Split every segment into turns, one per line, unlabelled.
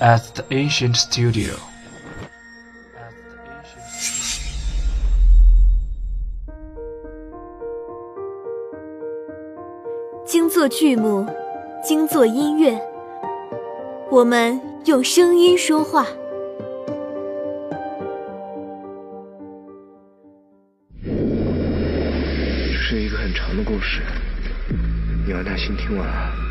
at the ancient studio.
精作剧目，精作音乐，我们用声音说话。
这是一个很长的故事，你要耐心听完啊。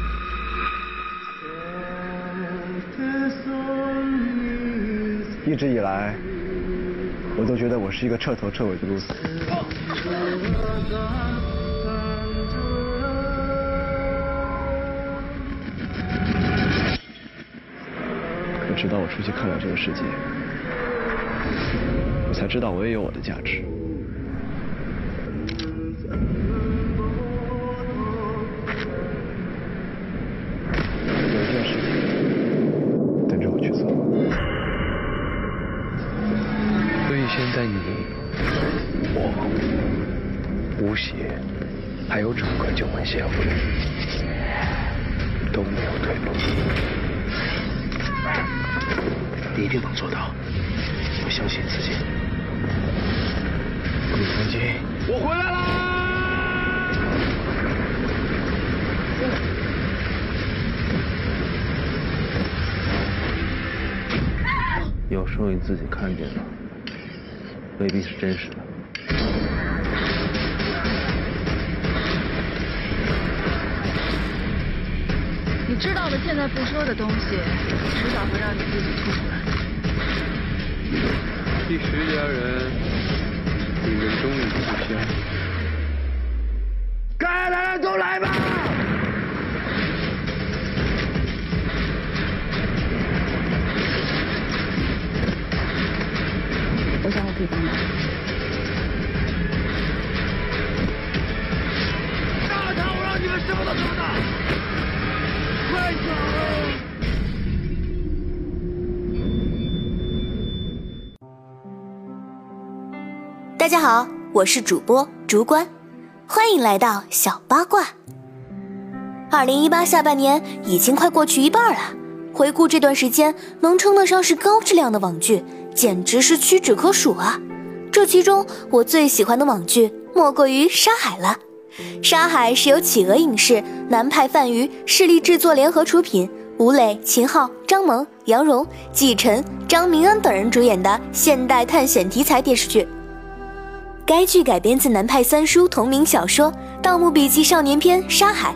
一直以来，我都觉得我是一个彻头彻尾的 loser。可直到我出去看了这个世界，我才知道我也有我的价值。吴邪，还有整个九门协会都没有退路。你一定能做到，我相信自己。李传基，我回来啦！有时候你自己看见的，未必是真实的。
知道的，现在不说的东西，迟早会让你自己吐出来。
第十家人，你们终于出现。该来的都来吧！
我想我可以帮忙。
大场，我让你们什么都看到！
大家好，我是主播竹关，欢迎来到小八卦。二零一八下半年已经快过去一半了，回顾这段时间，能称得上是高质量的网剧，简直是屈指可数啊！这其中我最喜欢的网剧莫过于《沙海》了。《沙海》是由企鹅影视、南派泛娱势力制作联合出品，吴磊、秦昊、张萌、杨蓉、季晨、张明恩等人主演的现代探险题材电视剧。该剧改编自南派三叔同名小说《盗墓笔记少年篇·沙海》，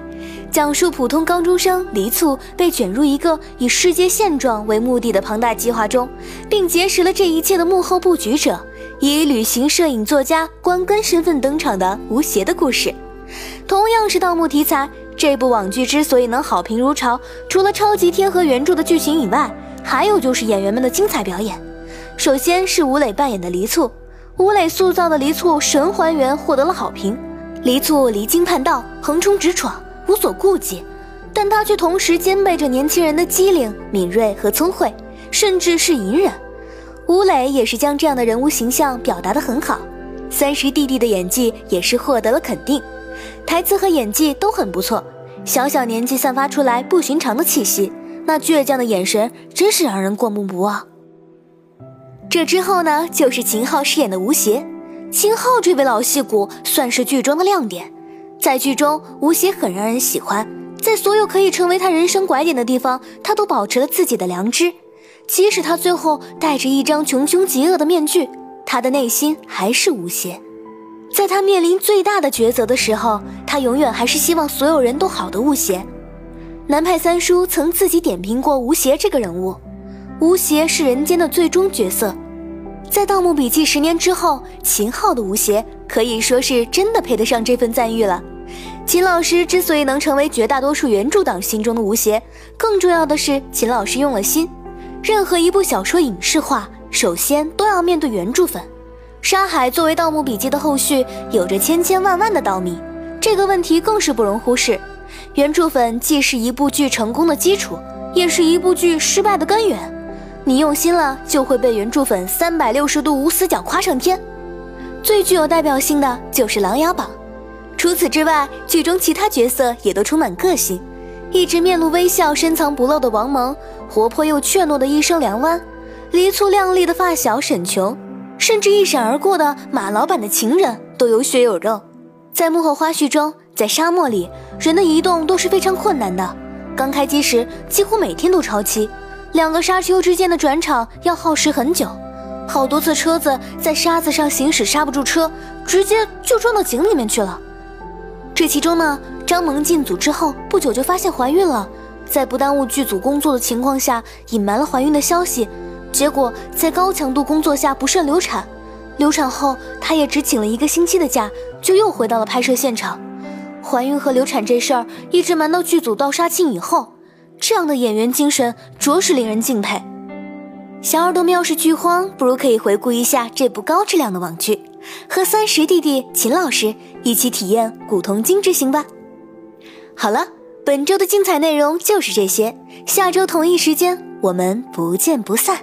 讲述普通高中生黎簇被卷入一个以世界现状为目的的庞大计划中，并结识了这一切的幕后布局者，以旅行摄影作家关根身份登场的吴邪的故事。同样是盗墓题材，这部网剧之所以能好评如潮，除了超级贴合原著的剧情以外，还有就是演员们的精彩表演。首先是吴磊扮演的黎簇。吴磊塑造的黎簇神还原获得了好评。黎簇离经叛道，横冲直闯，无所顾忌，但他却同时兼备着年轻人的机灵、敏锐和聪慧，甚至是隐忍。吴磊也是将这样的人物形象表达得很好。三十弟弟的演技也是获得了肯定，台词和演技都很不错。小小年纪散发出来不寻常的气息，那倔强的眼神真是让人过目不忘。这之后呢，就是秦昊饰演的吴邪。秦昊这位老戏骨算是剧中的亮点，在剧中，吴邪很让人喜欢，在所有可以成为他人生拐点的地方，他都保持了自己的良知。即使他最后戴着一张穷凶极恶的面具，他的内心还是吴邪。在他面临最大的抉择的时候，他永远还是希望所有人都好的吴邪。南派三叔曾自己点评过吴邪这个人物。吴邪是人间的最终角色，在《盗墓笔记》十年之后，秦昊的吴邪可以说是真的配得上这份赞誉了。秦老师之所以能成为绝大多数原著党心中的吴邪，更重要的是秦老师用了心。任何一部小说影视化，首先都要面对原著粉。《沙海》作为《盗墓笔记》的后续，有着千千万万的盗迷，这个问题更是不容忽视。原著粉既是一部剧成功的基础，也是一部剧失败的根源。你用心了，就会被原著粉三百六十度无死角夸上天。最具有代表性的就是《琅琊榜》，除此之外，剧中其他角色也都充满个性。一直面露微笑、深藏不露的王蒙，活泼又怯懦的医生梁湾，梨醋靓丽的发小沈琼，甚至一闪而过的马老板的情人都有血有肉。在幕后花絮中，在沙漠里，人的移动都是非常困难的。刚开机时，几乎每天都超期，两个沙丘之间的转场要耗时很久，好多次车子在沙子上行驶刹不住车，直接就撞到井里面去了。这其中呢，张萌进组之后不久就发现怀孕了，在不耽误剧组工作的情况下隐瞒了怀孕的消息，结果在高强度工作下不慎流产。流产后，她也只请了一个星期的假，就又回到了拍摄现场。怀孕和流产这事儿一直瞒到剧组到杀青以后，这样的演员精神着实令人敬佩。小耳朵们要是剧荒，不如可以回顾一下这部高质量的网剧，和三十弟弟秦老师一起体验古铜金之行吧。好了，本周的精彩内容就是这些，下周同一时间我们不见不散。